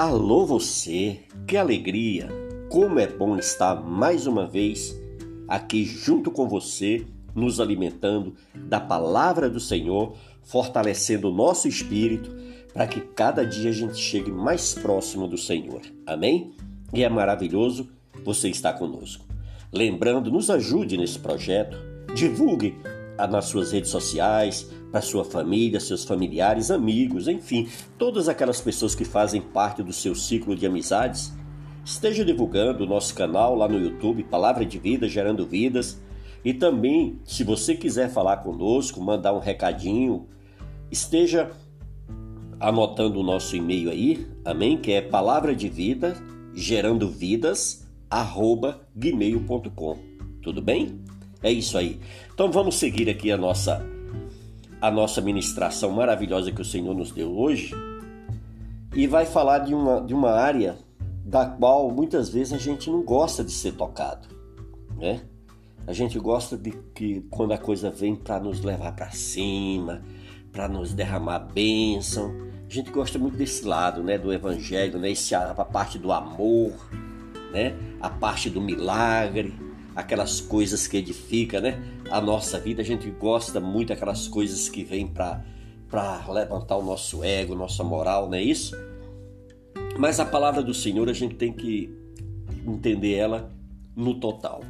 Alô você, que alegria! Como é bom estar mais uma vez aqui junto com você, nos alimentando da palavra do Senhor, fortalecendo o nosso espírito para que cada dia a gente chegue mais próximo do Senhor. Amém? E é maravilhoso você estar conosco. Lembrando, nos ajude nesse projeto, divulgue nas suas redes sociais, para sua família, seus familiares, amigos, enfim, todas aquelas pessoas que fazem parte do seu ciclo de amizades. Esteja divulgando o nosso canal lá no YouTube, Palavra de Vida, Gerando Vidas. E também, se você quiser falar conosco, mandar um recadinho, esteja anotando o nosso e-mail aí, amém? Que é palavra de vida, gerando vidas, arroba gmail.com. Tudo bem? É isso aí. Então vamos seguir aqui a nossa a nossa ministração maravilhosa que o Senhor nos deu hoje e vai falar de uma, de uma área da qual muitas vezes a gente não gosta de ser tocado, né? A gente gosta de que quando a coisa vem para nos levar para cima, para nos derramar bênção, a gente gosta muito desse lado, né, do evangelho, né, esse, a parte do amor, né, a parte do milagre, aquelas coisas que edificam, né? A nossa vida, a gente gosta muito daquelas coisas que vêm para levantar o nosso ego, nossa moral, não é isso? Mas a palavra do Senhor a gente tem que entender ela no total.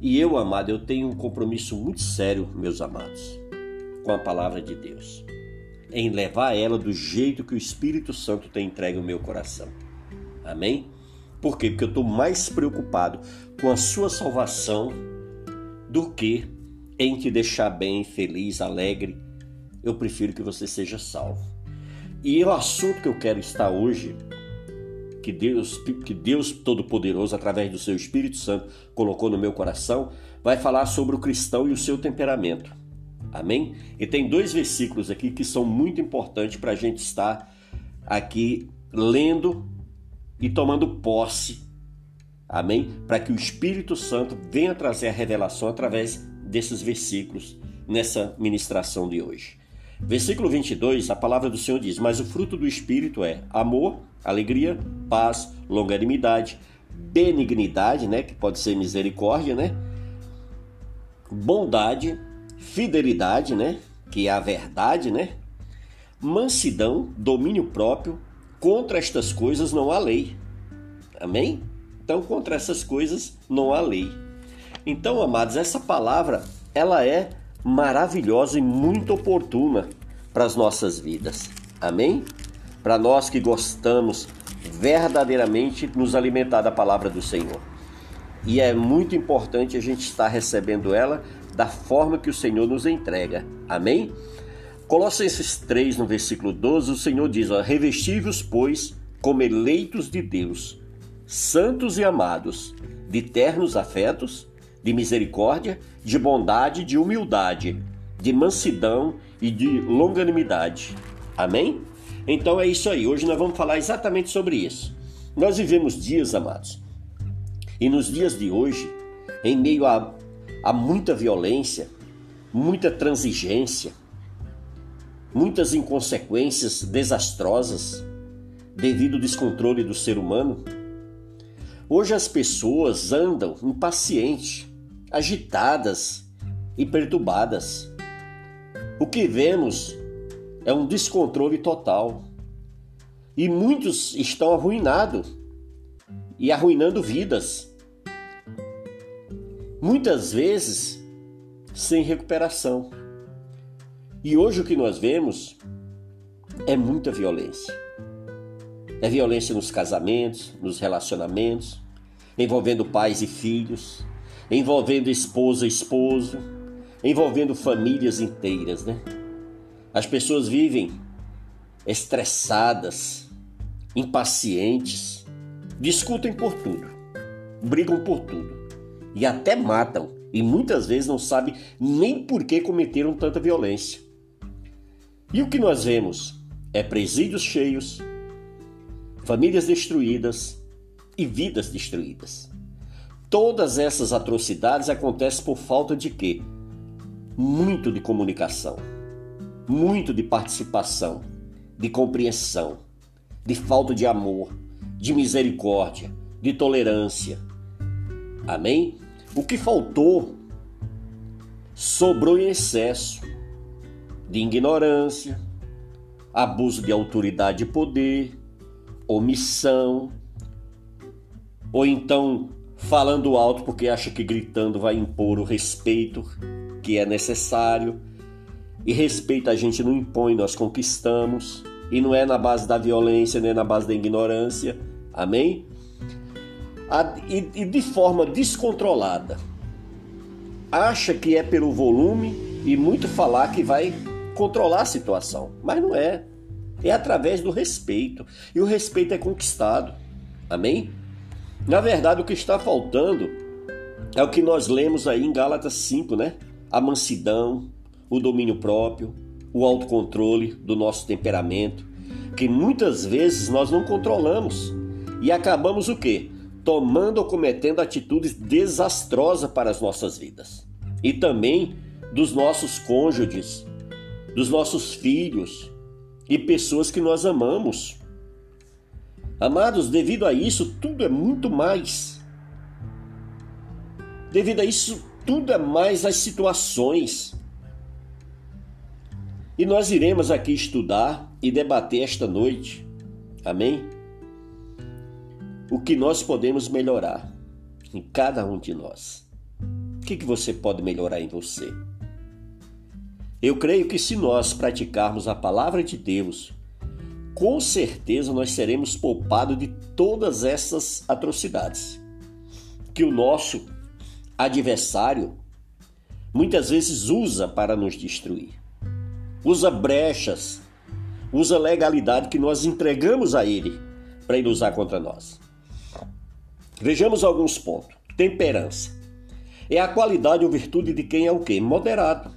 E eu, amado, eu tenho um compromisso muito sério, meus amados, com a palavra de Deus, em levar ela do jeito que o Espírito Santo tem entregue o meu coração. Amém? Por quê? Porque eu estou mais preocupado com a sua salvação do que em te deixar bem, feliz, alegre. Eu prefiro que você seja salvo. E o assunto que eu quero estar hoje, que Deus, que Deus Todo-Poderoso, através do seu Espírito Santo, colocou no meu coração, vai falar sobre o cristão e o seu temperamento. Amém? E tem dois versículos aqui que são muito importantes para a gente estar aqui lendo e tomando posse, amém? Para que o Espírito Santo venha trazer a revelação através desses versículos nessa ministração de hoje. Versículo 22, a palavra do Senhor diz: Mas o fruto do Espírito é amor, alegria, paz, longanimidade, benignidade, né? Que pode ser misericórdia, né? Bondade, fidelidade, né? Que é a verdade, né? Mansidão, domínio próprio, Contra estas coisas não há lei. Amém? Então, contra essas coisas não há lei. Então, amados, essa palavra ela é maravilhosa e muito oportuna para as nossas vidas. Amém? Para nós que gostamos verdadeiramente nos alimentar da palavra do Senhor. E é muito importante a gente estar recebendo ela da forma que o Senhor nos entrega. Amém? Colossenses 3, no versículo 12, o Senhor diz: Revesti-vos, pois, como eleitos de Deus, santos e amados, de ternos afetos, de misericórdia, de bondade, de humildade, de mansidão e de longanimidade. Amém? Então é isso aí. Hoje nós vamos falar exatamente sobre isso. Nós vivemos dias, amados, e nos dias de hoje, em meio a, a muita violência, muita transigência, muitas inconsequências desastrosas devido ao descontrole do ser humano. Hoje as pessoas andam impacientes, agitadas e perturbadas. O que vemos é um descontrole total. E muitos estão arruinados e arruinando vidas. Muitas vezes sem recuperação. E hoje o que nós vemos é muita violência. É violência nos casamentos, nos relacionamentos, envolvendo pais e filhos, envolvendo esposa esposo, envolvendo famílias inteiras, né? As pessoas vivem estressadas, impacientes, discutem por tudo, brigam por tudo e até matam, e muitas vezes não sabem nem por que cometeram tanta violência. E o que nós vemos é presídios cheios, famílias destruídas e vidas destruídas. Todas essas atrocidades acontecem por falta de quê? Muito de comunicação, muito de participação, de compreensão, de falta de amor, de misericórdia, de tolerância. Amém? O que faltou sobrou em excesso de ignorância, abuso de autoridade e poder, omissão, ou então falando alto porque acha que gritando vai impor o respeito que é necessário. E respeito a gente não impõe, nós conquistamos. E não é na base da violência, nem na base da ignorância. Amém? E de forma descontrolada. Acha que é pelo volume e muito falar que vai controlar a situação. Mas não é. É através do respeito. E o respeito é conquistado. Amém? Na verdade, o que está faltando é o que nós lemos aí em Gálatas 5, né? A mansidão, o domínio próprio, o autocontrole do nosso temperamento, que muitas vezes nós não controlamos e acabamos o quê? Tomando ou cometendo atitudes desastrosas para as nossas vidas. E também dos nossos cônjuges, dos nossos filhos e pessoas que nós amamos. Amados, devido a isso, tudo é muito mais. Devido a isso, tudo é mais as situações. E nós iremos aqui estudar e debater esta noite. Amém? O que nós podemos melhorar em cada um de nós. O que, que você pode melhorar em você? Eu creio que se nós praticarmos a palavra de Deus, com certeza nós seremos poupados de todas essas atrocidades que o nosso adversário muitas vezes usa para nos destruir. Usa brechas, usa legalidade que nós entregamos a ele para ele usar contra nós. Vejamos alguns pontos. Temperança. É a qualidade ou virtude de quem é o quê? Moderado.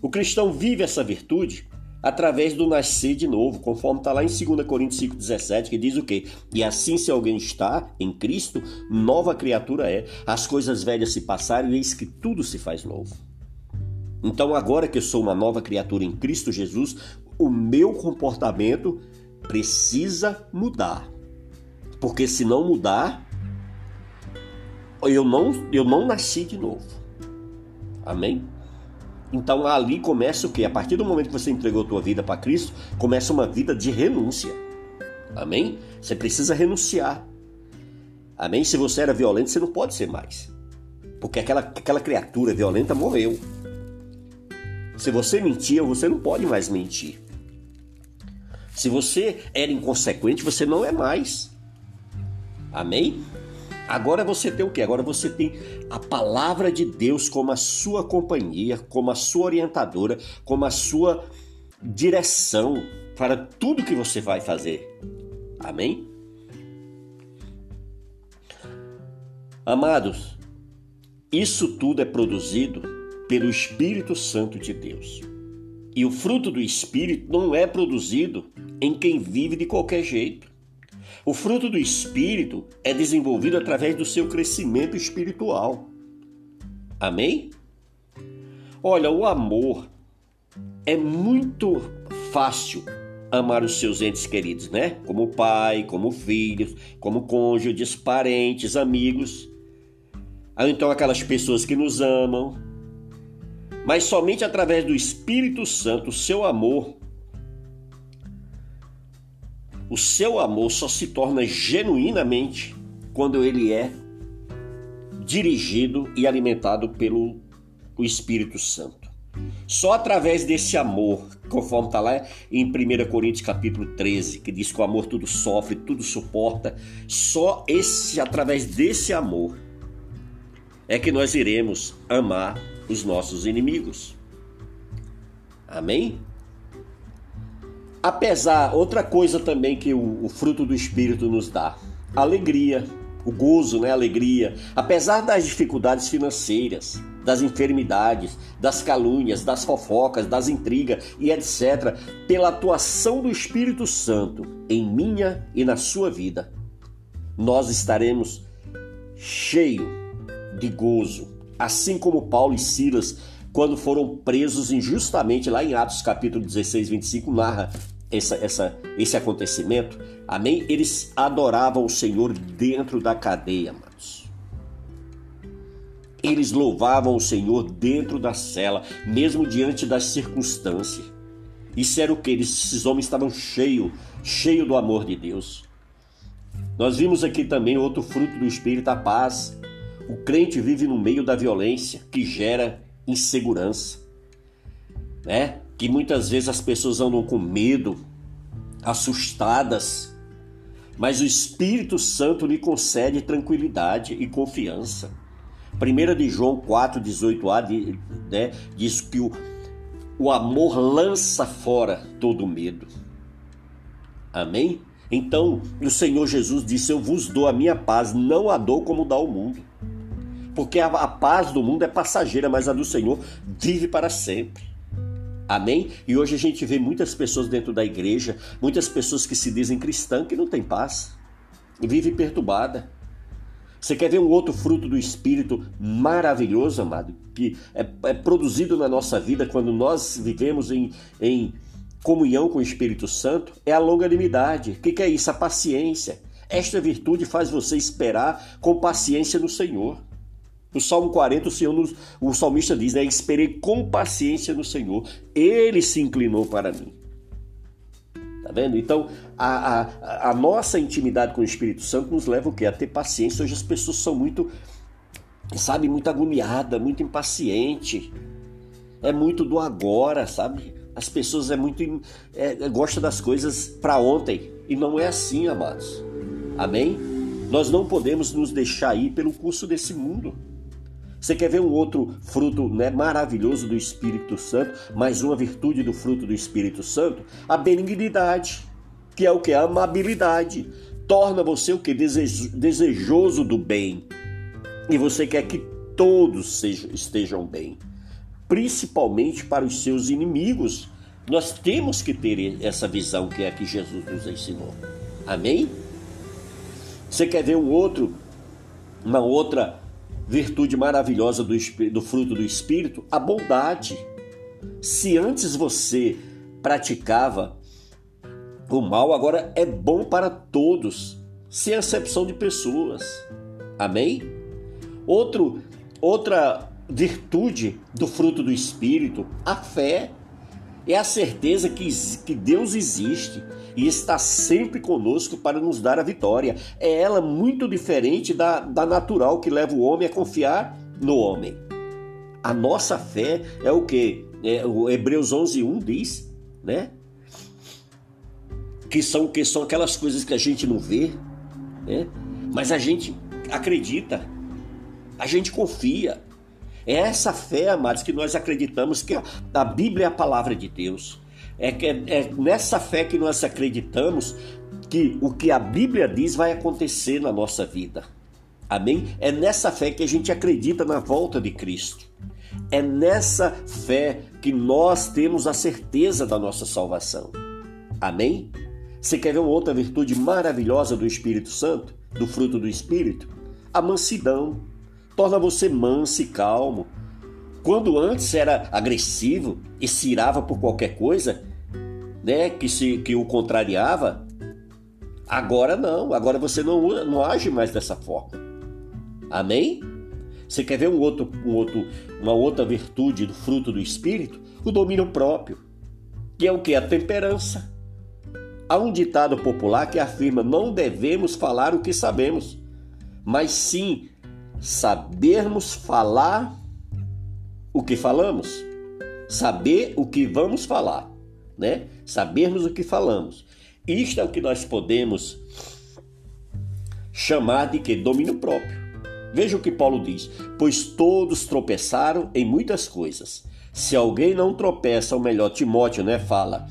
O cristão vive essa virtude através do nascer de novo, conforme está lá em 2 Coríntios 5,17, que diz o quê? E assim, se alguém está em Cristo, nova criatura é. As coisas velhas se passaram e eis que tudo se faz novo. Então, agora que eu sou uma nova criatura em Cristo Jesus, o meu comportamento precisa mudar. Porque se não mudar, eu não, eu não nasci de novo. Amém? Então ali começa o que? A partir do momento que você entregou a tua vida para Cristo, começa uma vida de renúncia. Amém? Você precisa renunciar. Amém? Se você era violento, você não pode ser mais. Porque aquela, aquela criatura violenta morreu. Se você mentia, você não pode mais mentir. Se você era inconsequente, você não é mais. Amém? Agora você tem o que? Agora você tem a palavra de Deus como a sua companhia, como a sua orientadora, como a sua direção para tudo que você vai fazer. Amém? Amados, isso tudo é produzido pelo Espírito Santo de Deus. E o fruto do Espírito não é produzido em quem vive de qualquer jeito. O fruto do Espírito é desenvolvido através do seu crescimento espiritual. Amém? Olha, o amor é muito fácil amar os seus entes queridos, né? Como pai, como filhos, como cônjuges, parentes, amigos. Ou então aquelas pessoas que nos amam. Mas somente através do Espírito Santo, seu amor o seu amor só se torna genuinamente quando ele é dirigido e alimentado pelo Espírito Santo. Só através desse amor, conforme está lá em 1 Coríntios capítulo 13, que diz que o amor tudo sofre, tudo suporta, só esse através desse amor é que nós iremos amar os nossos inimigos. Amém? Apesar, outra coisa também que o, o fruto do Espírito nos dá, alegria, o gozo, né, alegria, apesar das dificuldades financeiras, das enfermidades, das calúnias, das fofocas, das intrigas e etc, pela atuação do Espírito Santo em minha e na sua vida, nós estaremos cheio de gozo, assim como Paulo e Silas quando foram presos injustamente lá em Atos capítulo 16, 25 narra essa, essa, esse acontecimento, amém? Eles adoravam o Senhor dentro da cadeia, amados. Eles louvavam o Senhor dentro da cela, mesmo diante das circunstâncias. Isso era o que? Esses homens estavam cheios, cheios do amor de Deus. Nós vimos aqui também outro fruto do Espírito, a paz. O crente vive no meio da violência, que gera insegurança, né? Que muitas vezes as pessoas andam com medo, assustadas, mas o Espírito Santo lhe concede tranquilidade e confiança. 1 de João 4, 18a né, diz que o, o amor lança fora todo medo. Amém? Então, o Senhor Jesus disse: Eu vos dou a minha paz, não a dou como dá o mundo. Porque a, a paz do mundo é passageira, mas a do Senhor vive para sempre. Amém? E hoje a gente vê muitas pessoas dentro da igreja, muitas pessoas que se dizem cristãs que não têm paz, vive perturbada. Você quer ver um outro fruto do Espírito maravilhoso, amado, que é, é produzido na nossa vida quando nós vivemos em, em comunhão com o Espírito Santo? É a longanimidade. O que, que é isso? A paciência. Esta virtude faz você esperar com paciência no Senhor. No Salmo 40, o, Senhor o salmista diz, né? Esperei com paciência no Senhor. Ele se inclinou para mim. Tá vendo? Então, a, a, a nossa intimidade com o Espírito Santo nos leva o quê? A ter paciência. Hoje as pessoas são muito, sabe, muito agoniadas, muito impacientes. É muito do agora, sabe? As pessoas é muito é, gostam das coisas para ontem e não é assim, amados. Amém? Nós não podemos nos deixar ir pelo curso desse mundo. Você quer ver um outro fruto né, maravilhoso do Espírito Santo, mais uma virtude do fruto do Espírito Santo? A benignidade, que é o que? A amabilidade. Torna você o que? Desejoso do bem. E você quer que todos sejam, estejam bem, principalmente para os seus inimigos. Nós temos que ter essa visão que é que Jesus nos ensinou. Amém? Você quer ver um outro, uma outra virtude maravilhosa do, do fruto do Espírito, a bondade. Se antes você praticava o mal, agora é bom para todos, sem exceção de pessoas. Amém? Outro, outra virtude do fruto do Espírito, a fé. É a certeza que, que Deus existe e está sempre conosco para nos dar a vitória. É ela muito diferente da, da natural que leva o homem a confiar no homem. A nossa fé é o que? É, o Hebreus 11:1 diz, né? Que são que são aquelas coisas que a gente não vê, né? Mas a gente acredita. A gente confia. É essa fé, amados, que nós acreditamos que a Bíblia é a palavra de Deus. É, que, é, nessa fé que nós acreditamos que o que a Bíblia diz vai acontecer na nossa vida. Amém? É nessa fé que a gente acredita na volta de Cristo. É nessa fé que nós temos a certeza da nossa salvação. Amém? Você quer ver uma outra virtude maravilhosa do Espírito Santo, do fruto do Espírito? A mansidão torna você manso e calmo. Quando antes era agressivo e se irava por qualquer coisa, né, que, se, que o contrariava, agora não, agora você não, não age mais dessa forma. Amém? Você quer ver um outro, um outro, uma outra virtude do fruto do Espírito? O domínio próprio, que é o que? A temperança. Há um ditado popular que afirma: não devemos falar o que sabemos, mas sim sabermos falar o que falamos, saber o que vamos falar, né? Sabermos o que falamos. Isto é o que nós podemos chamar de que domínio próprio. Veja o que Paulo diz: pois todos tropeçaram em muitas coisas. Se alguém não tropeça, ou melhor, Timóteo, né, fala: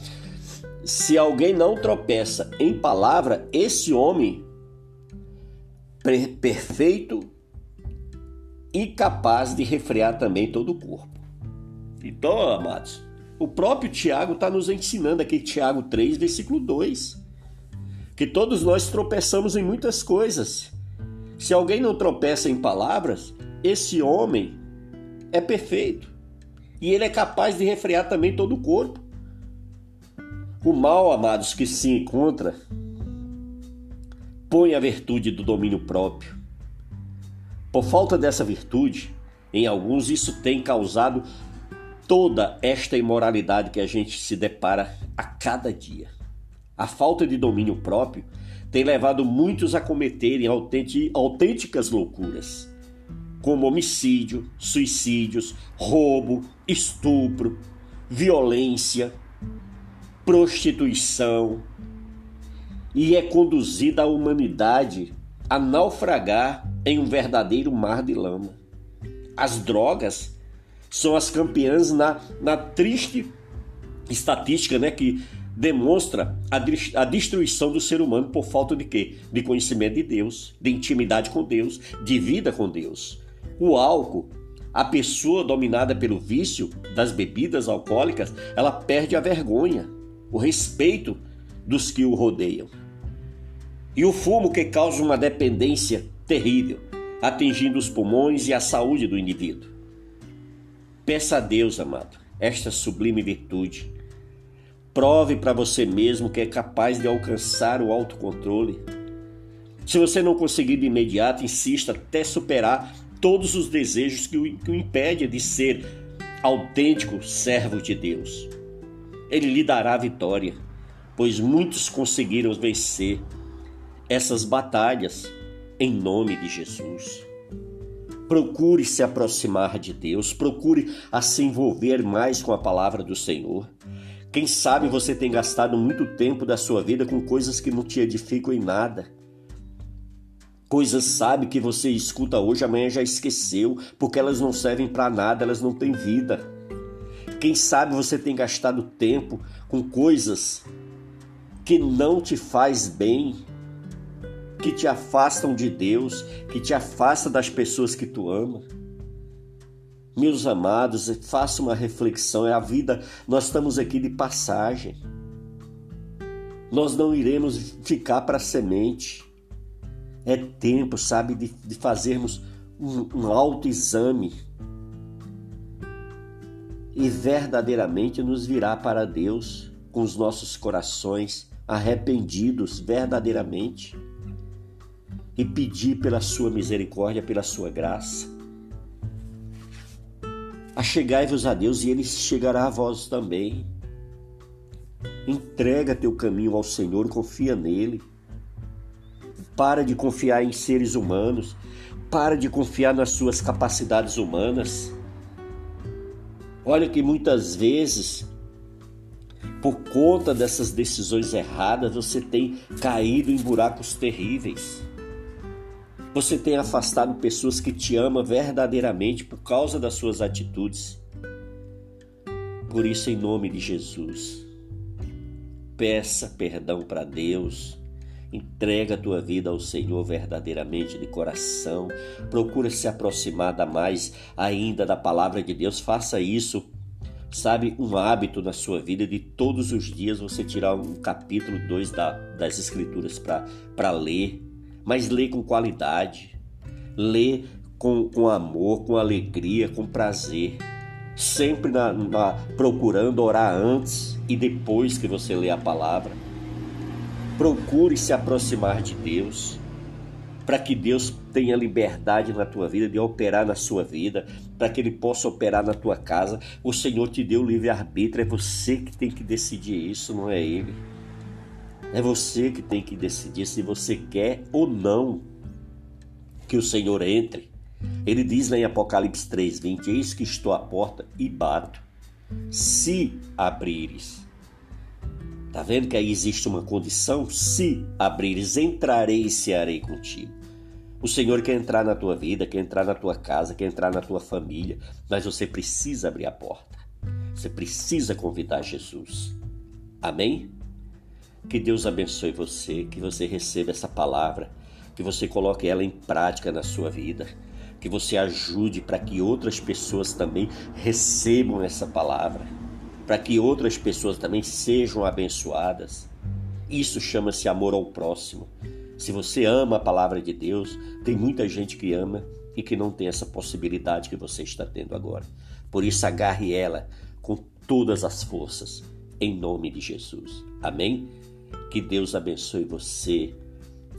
se alguém não tropeça em palavra, esse homem perfeito e capaz de refrear também todo o corpo. Então, amados, o próprio Tiago está nos ensinando aqui, Tiago 3, versículo 2, que todos nós tropeçamos em muitas coisas. Se alguém não tropeça em palavras, esse homem é perfeito e ele é capaz de refrear também todo o corpo. O mal, amados, que se encontra, põe a virtude do domínio próprio. Por falta dessa virtude, em alguns isso tem causado toda esta imoralidade que a gente se depara a cada dia. A falta de domínio próprio tem levado muitos a cometerem autênticas loucuras, como homicídio, suicídios, roubo, estupro, violência, prostituição, e é conduzida a humanidade a naufragar em um verdadeiro mar de lama. As drogas são as campeãs na, na triste estatística né, que demonstra a, a destruição do ser humano por falta de quê? De conhecimento de Deus, de intimidade com Deus, de vida com Deus. O álcool, a pessoa dominada pelo vício das bebidas alcoólicas, ela perde a vergonha, o respeito dos que o rodeiam. E o fumo que causa uma dependência terrível, atingindo os pulmões e a saúde do indivíduo. Peça a Deus, amado, esta sublime virtude. Prove para você mesmo que é capaz de alcançar o autocontrole. Se você não conseguir de imediato, insista até superar todos os desejos que o, impedem de ser autêntico servo de Deus. Ele lhe dará a vitória, pois muitos conseguiram vencer essas batalhas em nome de Jesus. Procure se aproximar de Deus, procure a se envolver mais com a palavra do Senhor. Quem sabe você tem gastado muito tempo da sua vida com coisas que não te edificam em nada. Coisas, sabe, que você escuta hoje, amanhã já esqueceu, porque elas não servem para nada, elas não têm vida. Quem sabe você tem gastado tempo com coisas que não te faz bem, que te afastam de Deus, que te afastam das pessoas que tu ama. Meus amados, faça uma reflexão, é a vida, nós estamos aqui de passagem. Nós não iremos ficar para semente. É tempo, sabe, de, de fazermos um, um autoexame e verdadeiramente nos virar para Deus com os nossos corações arrependidos verdadeiramente e pedir pela sua misericórdia, pela sua graça. Achegai-vos a Deus e ele chegará a vós também. Entrega teu caminho ao Senhor, confia nele. Para de confiar em seres humanos, para de confiar nas suas capacidades humanas. Olha que muitas vezes, por conta dessas decisões erradas, você tem caído em buracos terríveis. Você tem afastado pessoas que te amam verdadeiramente por causa das suas atitudes. Por isso, em nome de Jesus, peça perdão para Deus. Entrega a tua vida ao Senhor verdadeiramente de coração. Procura se aproximar da mais ainda da palavra de Deus. Faça isso, sabe, um hábito na sua vida de todos os dias você tirar um capítulo 2 da, das Escrituras para ler mas lê com qualidade, lê com, com amor, com alegria, com prazer, sempre na, na, procurando orar antes e depois que você lê a palavra. Procure se aproximar de Deus, para que Deus tenha liberdade na tua vida, de operar na sua vida, para que Ele possa operar na tua casa. O Senhor te deu livre-arbítrio, é você que tem que decidir isso, não é Ele. É você que tem que decidir se você quer ou não que o Senhor entre. Ele diz lá em Apocalipse 3:20: Eis que estou à porta e bato. Se abrires. Tá vendo que aí existe uma condição? Se abrires, entrarei e cearei contigo. O Senhor quer entrar na tua vida, quer entrar na tua casa, quer entrar na tua família, mas você precisa abrir a porta. Você precisa convidar Jesus. Amém? Que Deus abençoe você, que você receba essa palavra, que você coloque ela em prática na sua vida, que você ajude para que outras pessoas também recebam essa palavra, para que outras pessoas também sejam abençoadas. Isso chama-se amor ao próximo. Se você ama a palavra de Deus, tem muita gente que ama e que não tem essa possibilidade que você está tendo agora. Por isso, agarre ela com todas as forças em nome de Jesus. Amém? Que Deus abençoe você,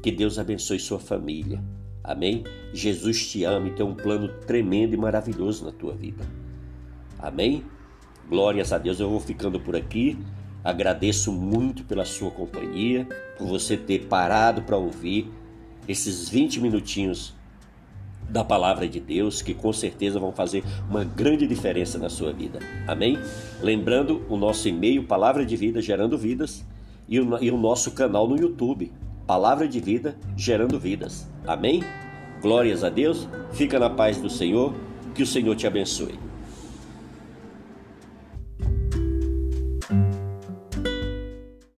que Deus abençoe sua família. Amém? Jesus te ama e tem um plano tremendo e maravilhoso na tua vida. Amém? Glórias a Deus. Eu vou ficando por aqui. Agradeço muito pela sua companhia, por você ter parado para ouvir esses 20 minutinhos da palavra de Deus, que com certeza vão fazer uma grande diferença na sua vida. Amém? Lembrando o nosso e-mail, Palavra de Vida Gerando Vidas, e o, e o nosso canal no YouTube, Palavra de Vida Gerando Vidas. Amém? Glórias a Deus, fica na paz do Senhor, que o Senhor te abençoe.